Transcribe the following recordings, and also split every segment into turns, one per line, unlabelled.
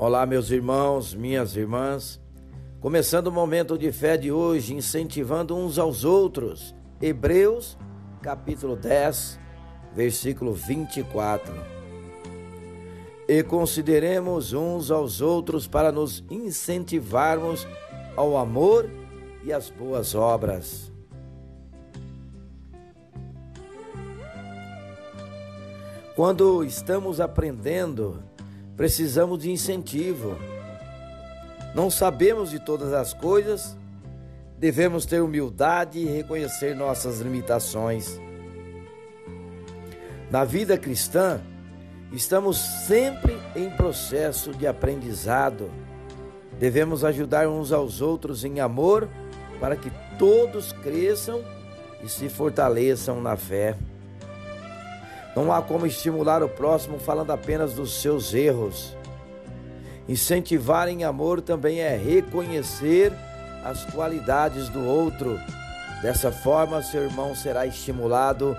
Olá, meus irmãos, minhas irmãs. Começando o momento de fé de hoje, incentivando uns aos outros. Hebreus, capítulo 10, versículo 24. E consideremos uns aos outros para nos incentivarmos ao amor e às boas obras. Quando estamos aprendendo, precisamos de incentivo. Não sabemos de todas as coisas, devemos ter humildade e reconhecer nossas limitações. Na vida cristã, estamos sempre em processo de aprendizado. Devemos ajudar uns aos outros em amor para que todos cresçam e se fortaleçam na fé. Não há como estimular o próximo falando apenas dos seus erros. Incentivar em amor também é reconhecer as qualidades do outro. Dessa forma, seu irmão será estimulado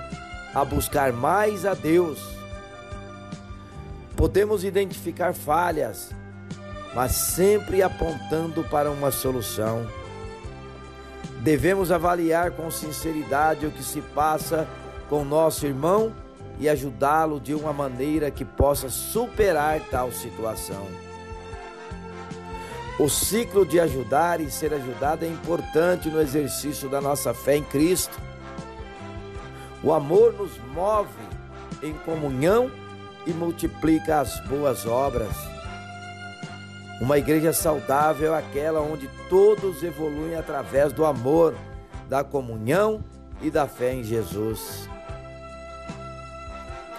a buscar mais a Deus. Podemos identificar falhas, mas sempre apontando para uma solução. Devemos avaliar com sinceridade o que se passa com nosso irmão e ajudá-lo de uma maneira que possa superar tal situação. O ciclo de ajudar e ser ajudado é importante no exercício da nossa fé em Cristo. O amor nos move em comunhão e multiplica as boas obras. Uma igreja saudável é aquela onde todos evoluem através do amor, da comunhão e da fé em Jesus.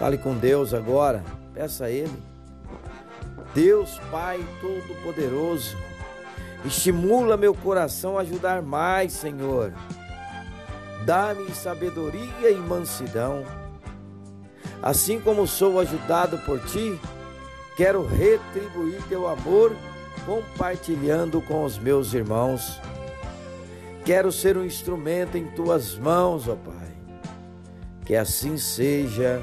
Fale com Deus agora, peça a Ele. Deus Pai Todo-Poderoso, estimula meu coração a ajudar mais, Senhor. Dá-me sabedoria e mansidão. Assim como sou ajudado por Ti, quero retribuir Teu amor compartilhando com os meus irmãos. Quero ser um instrumento em Tuas mãos, ó Pai. Que assim seja